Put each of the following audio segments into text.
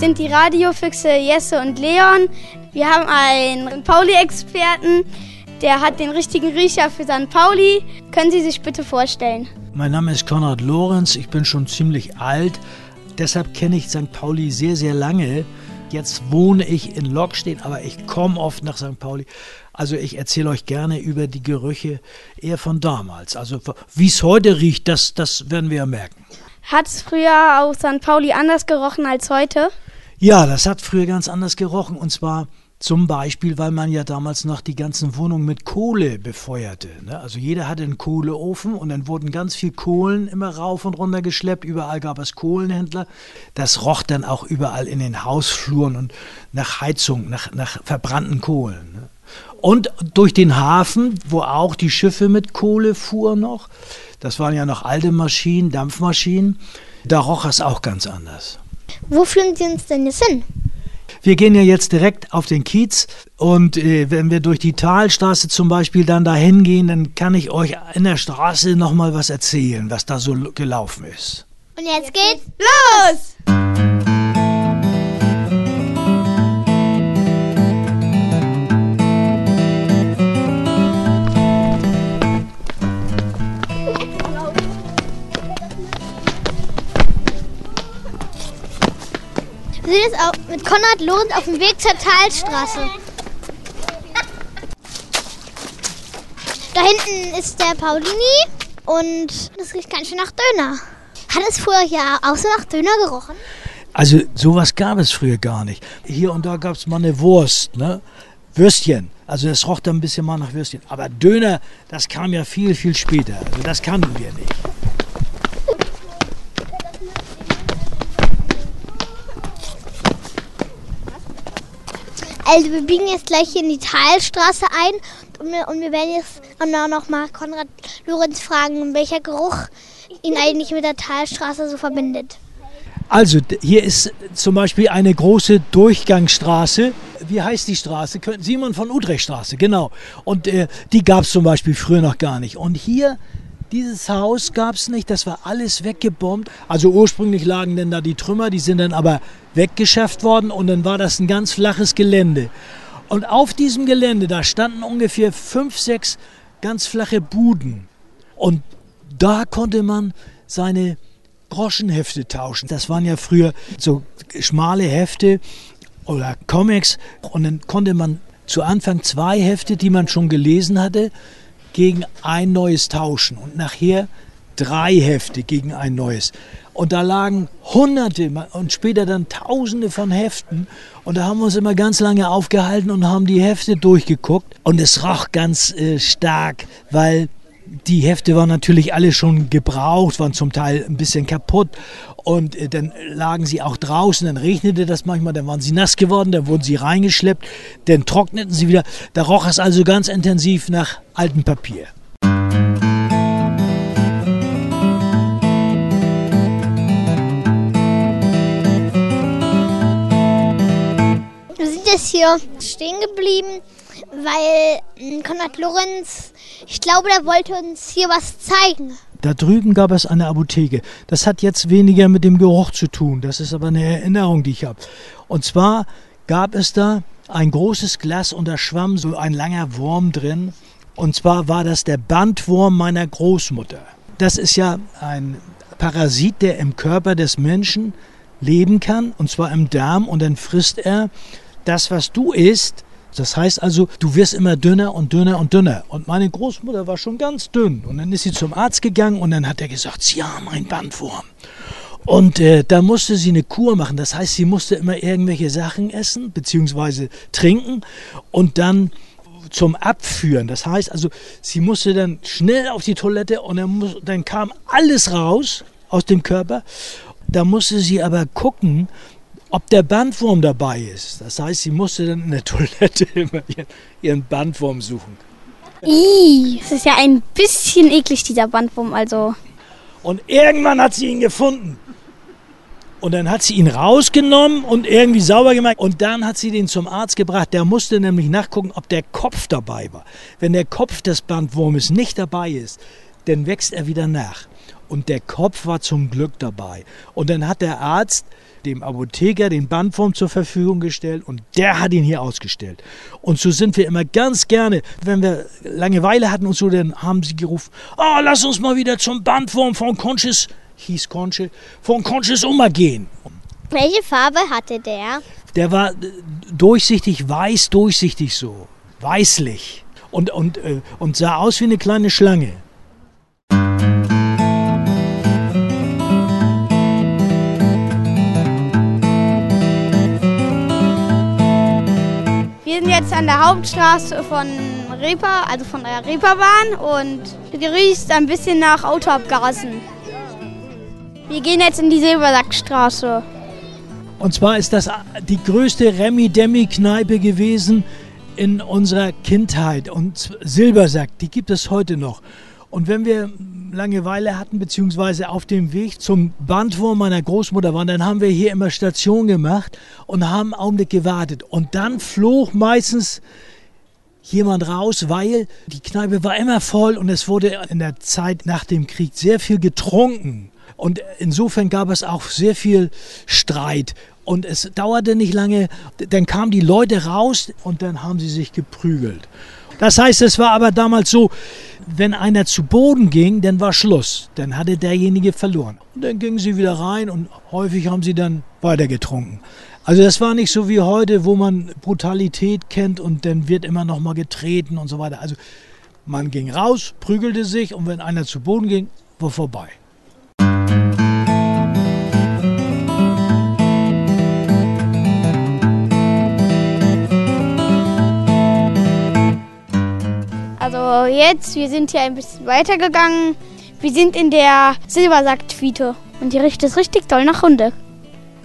sind die Radiofüchse Jesse und Leon. Wir haben einen Pauli-Experten, der hat den richtigen Riecher für St. Pauli. Können Sie sich bitte vorstellen? Mein Name ist Konrad Lorenz, ich bin schon ziemlich alt. Deshalb kenne ich St. Pauli sehr, sehr lange. Jetzt wohne ich in Lockstedt, aber ich komme oft nach St. Pauli. Also ich erzähle euch gerne über die Gerüche eher von damals. Also wie es heute riecht, das, das werden wir ja merken. Hat es früher auf St. Pauli anders gerochen als heute? Ja, das hat früher ganz anders gerochen. Und zwar zum Beispiel, weil man ja damals noch die ganzen Wohnungen mit Kohle befeuerte. Ne? Also jeder hatte einen Kohleofen und dann wurden ganz viel Kohlen immer rauf und runter geschleppt. Überall gab es Kohlenhändler. Das roch dann auch überall in den Hausfluren und nach Heizung, nach, nach verbrannten Kohlen. Ne? Und durch den Hafen, wo auch die Schiffe mit Kohle fuhren noch, das waren ja noch alte Maschinen, Dampfmaschinen, da roch es auch ganz anders. Wo führen Sie uns denn jetzt hin? Wir gehen ja jetzt direkt auf den Kiez und äh, wenn wir durch die Talstraße zum Beispiel dann dahin gehen, dann kann ich euch in der Straße nochmal was erzählen, was da so gelaufen ist. Und jetzt geht's los! Mit Konrad Lorenz auf dem Weg zur Talstraße. Da hinten ist der Paulini und das riecht ganz schön nach Döner. Hat es früher ja auch so nach Döner gerochen? Also sowas gab es früher gar nicht. Hier und da gab es mal eine Wurst, ne? Würstchen. Also das roch dann ein bisschen mal nach Würstchen. Aber Döner, das kam ja viel, viel später. Also das kannten wir nicht. Also wir biegen jetzt gleich hier in die Talstraße ein und wir, und wir werden jetzt noch mal Konrad Lorenz fragen, welcher Geruch ihn eigentlich mit der Talstraße so verbindet. Also hier ist zum Beispiel eine große Durchgangsstraße. Wie heißt die Straße? Simon von Utrecht Straße, genau. Und äh, die gab es zum Beispiel früher noch gar nicht. Und hier dieses Haus gab es nicht, das war alles weggebombt. Also ursprünglich lagen denn da die Trümmer, die sind dann aber weggeschafft worden und dann war das ein ganz flaches Gelände. Und auf diesem Gelände, da standen ungefähr fünf, sechs ganz flache Buden. Und da konnte man seine Groschenhefte tauschen. Das waren ja früher so schmale Hefte oder Comics. Und dann konnte man zu Anfang zwei Hefte, die man schon gelesen hatte, gegen ein neues tauschen und nachher drei Hefte gegen ein neues. Und da lagen Hunderte und später dann Tausende von Heften. Und da haben wir uns immer ganz lange aufgehalten und haben die Hefte durchgeguckt. Und es roch ganz äh, stark, weil die Hefte waren natürlich alle schon gebraucht, waren zum Teil ein bisschen kaputt. Und äh, dann lagen sie auch draußen, dann regnete das manchmal, dann waren sie nass geworden, dann wurden sie reingeschleppt, dann trockneten sie wieder. Da roch es also ganz intensiv nach altem Papier. Jetzt hier stehen geblieben, weil hm, Konrad Lorenz, ich glaube, der wollte uns hier was zeigen. Da drüben gab es eine Apotheke. Das hat jetzt weniger mit dem Geruch zu tun. Das ist aber eine Erinnerung, die ich habe. Und zwar gab es da ein großes Glas und da schwamm so ein langer Wurm drin. Und zwar war das der Bandwurm meiner Großmutter. Das ist ja ein Parasit, der im Körper des Menschen leben kann, und zwar im Darm. Und dann frisst er das, was du isst, das heißt also, du wirst immer dünner und dünner und dünner. Und meine Großmutter war schon ganz dünn. Und dann ist sie zum Arzt gegangen und dann hat er gesagt, sie haben einen Bandwurm. Und äh, da musste sie eine Kur machen. Das heißt, sie musste immer irgendwelche Sachen essen bzw. trinken und dann zum Abführen. Das heißt also, sie musste dann schnell auf die Toilette und dann, muss, dann kam alles raus aus dem Körper. Da musste sie aber gucken, ob der Bandwurm dabei ist. Das heißt, sie musste dann in der Toilette immer ihren, Bandwurm suchen. Ih, das ist ja ein bisschen eklig, dieser Bandwurm, also. Und irgendwann hat sie ihn gefunden. Und dann hat sie ihn rausgenommen und irgendwie sauber gemacht. Und dann hat sie den zum Arzt gebracht. Der musste nämlich nachgucken, ob der Kopf dabei war. Wenn der Kopf des Bandwurmes nicht dabei ist, dann wächst er wieder nach. Und der Kopf war zum Glück dabei. Und dann hat der Arzt dem Apotheker den Bandwurm zur Verfügung gestellt und der hat ihn hier ausgestellt. Und so sind wir immer ganz gerne, wenn wir Langeweile hatten und so, dann haben sie gerufen, oh, lass uns mal wieder zum Bandwurm von Conches, hieß Conche, von Conches Oma gehen. Welche Farbe hatte der? Der war äh, durchsichtig, weiß, durchsichtig so, weißlich und, und, äh, und sah aus wie eine kleine Schlange. Wir sind jetzt an der Hauptstraße von Reeper, also von der Reeperbahn und die riecht ein bisschen nach Autoabgasen. Wir gehen jetzt in die Silbersackstraße. Und zwar ist das die größte Remi-Demi-Kneipe gewesen in unserer Kindheit. Und Silbersack, die gibt es heute noch. Und wenn wir Langeweile hatten, beziehungsweise auf dem Weg zum Bandwurm meiner Großmutter waren, dann haben wir hier immer Station gemacht und haben einen Augenblick gewartet. Und dann flog meistens jemand raus, weil die Kneipe war immer voll und es wurde in der Zeit nach dem Krieg sehr viel getrunken. Und insofern gab es auch sehr viel Streit. Und es dauerte nicht lange, dann kamen die Leute raus und dann haben sie sich geprügelt. Das heißt, es war aber damals so, wenn einer zu Boden ging, dann war Schluss. Dann hatte derjenige verloren. Und dann gingen sie wieder rein und häufig haben sie dann weiter getrunken. Also das war nicht so wie heute, wo man Brutalität kennt und dann wird immer noch mal getreten und so weiter. Also man ging raus, prügelte sich und wenn einer zu Boden ging, war vorbei. Also jetzt, wir sind hier ein bisschen weitergegangen. Wir sind in der Silbersack-Tweete und die riecht es richtig doll nach Hunde.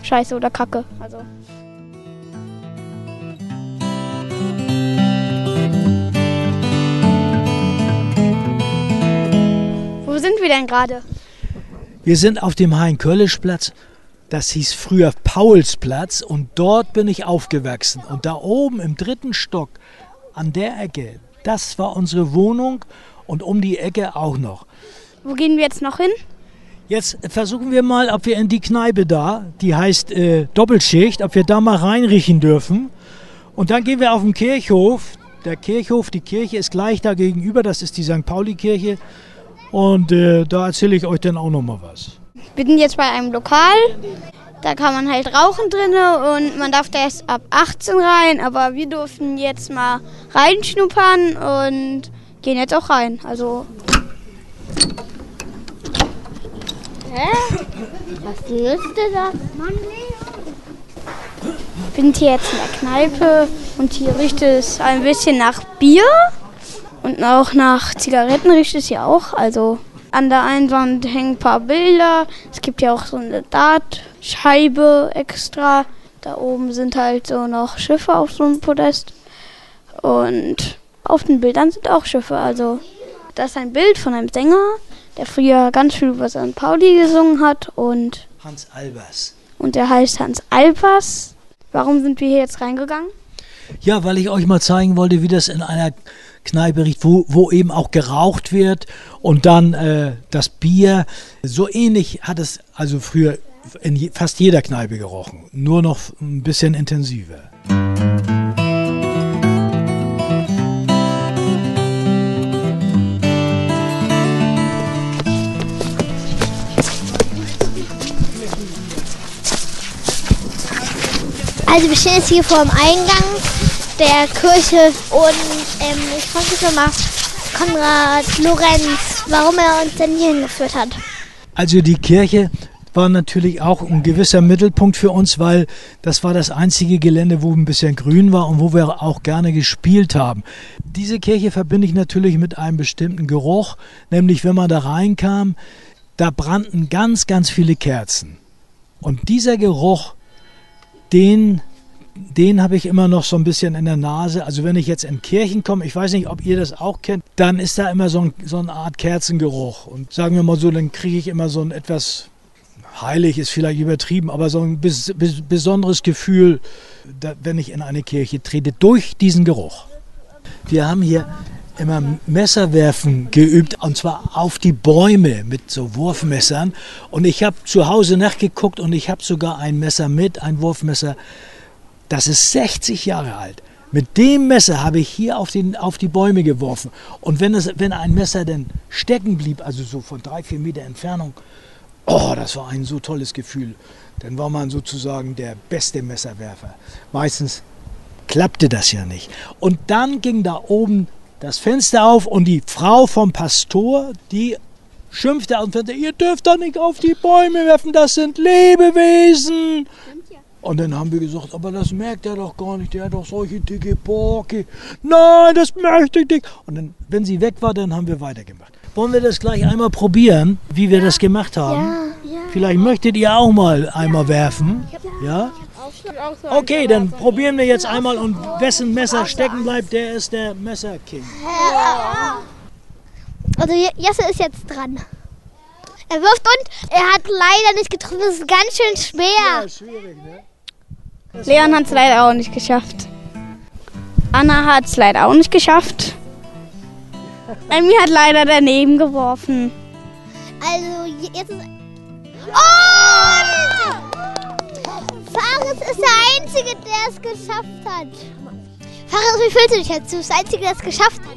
Scheiße oder Kacke. Also. Wo sind wir denn gerade? Wir sind auf dem Hein-Köllisch-Platz. Das hieß früher Paulsplatz und dort bin ich aufgewachsen. Und da oben im dritten Stock an der Ecke, das war unsere Wohnung und um die Ecke auch noch. Wo gehen wir jetzt noch hin? Jetzt versuchen wir mal, ob wir in die Kneipe da, die heißt äh, Doppelschicht, ob wir da mal reinriechen dürfen. Und dann gehen wir auf den Kirchhof. Der Kirchhof, die Kirche ist gleich da gegenüber, das ist die St. Pauli-Kirche. Und äh, da erzähle ich euch dann auch noch mal was. Wir sind jetzt bei einem Lokal. Da kann man halt rauchen drinne und man darf da erst ab 18 rein, aber wir durften jetzt mal reinschnuppern und gehen jetzt auch rein. Also Hä? Was nützte das? Mann, wir sind hier jetzt in der Kneipe und hier riecht es ein bisschen nach Bier und auch nach Zigaretten riecht es hier auch. Also an der einen Wand hängen ein paar Bilder. Es gibt ja auch so eine Dartscheibe extra. Da oben sind halt so noch Schiffe auf so einem Podest. Und auf den Bildern sind auch Schiffe. Also das ist ein Bild von einem Sänger, der früher ganz viel über St. Pauli gesungen hat. Und, Hans Albers. und der heißt Hans Albers. Warum sind wir hier jetzt reingegangen? Ja, weil ich euch mal zeigen wollte, wie das in einer Kneipe riecht, wo, wo eben auch geraucht wird und dann äh, das Bier. So ähnlich hat es also früher in je, fast jeder Kneipe gerochen, nur noch ein bisschen intensiver. Also wir stehen jetzt hier vor dem Eingang der Kirche und ähm, ich frage mich mal Konrad Lorenz, warum er uns denn hier hingeführt hat. Also die Kirche war natürlich auch ein gewisser Mittelpunkt für uns, weil das war das einzige Gelände, wo ein bisschen grün war und wo wir auch gerne gespielt haben. Diese Kirche verbinde ich natürlich mit einem bestimmten Geruch, nämlich wenn man da reinkam, da brannten ganz, ganz viele Kerzen. Und dieser Geruch, den den habe ich immer noch so ein bisschen in der Nase. Also wenn ich jetzt in Kirchen komme, ich weiß nicht, ob ihr das auch kennt, dann ist da immer so, ein, so eine Art Kerzengeruch. Und sagen wir mal so, dann kriege ich immer so ein etwas, heilig ist vielleicht übertrieben, aber so ein bes bes besonderes Gefühl, da, wenn ich in eine Kirche trete, durch diesen Geruch. Wir haben hier immer Messerwerfen geübt und zwar auf die Bäume mit so Wurfmessern. Und ich habe zu Hause nachgeguckt und ich habe sogar ein Messer mit, ein Wurfmesser, das ist 60 Jahre alt. Mit dem Messer habe ich hier auf, den, auf die Bäume geworfen. Und wenn, es, wenn ein Messer dann stecken blieb, also so von drei, vier Meter Entfernung, oh, das war ein so tolles Gefühl. Dann war man sozusagen der beste Messerwerfer. Meistens klappte das ja nicht. Und dann ging da oben das Fenster auf und die Frau vom Pastor, die schimpfte und sagte, ihr dürft doch nicht auf die Bäume werfen, das sind Lebewesen. Und dann haben wir gesagt, aber das merkt er doch gar nicht, der hat doch solche dicke Borke. Nein, das möchte ich nicht. Und dann, wenn sie weg war, dann haben wir weitergemacht. Wollen wir das gleich einmal probieren, wie wir das gemacht haben? Ja. Vielleicht möchtet ihr auch mal einmal werfen. Ja? Okay, dann probieren wir jetzt einmal und wessen Messer stecken bleibt, der ist der Messerking. Also Je- Jesse ist jetzt dran. Er wirft und er hat leider nicht getroffen. Das ist ganz schön schwer. schwierig, ne? Leon hat es leider auch nicht geschafft. Anna hat es leider auch nicht geschafft. Emmy hat leider daneben geworfen. Also je- jetzt ist. Oh! Faris ist der Einzige, der es geschafft hat. Faris, wie fühlst du dich jetzt? Du bist der Einzige, der es geschafft hat.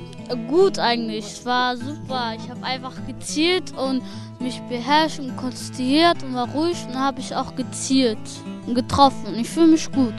Gut eigentlich, es war super. Ich habe einfach gezielt und mich beherrscht und konzentriert und war ruhig und habe ich auch gezielt und getroffen. Und ich fühle mich gut.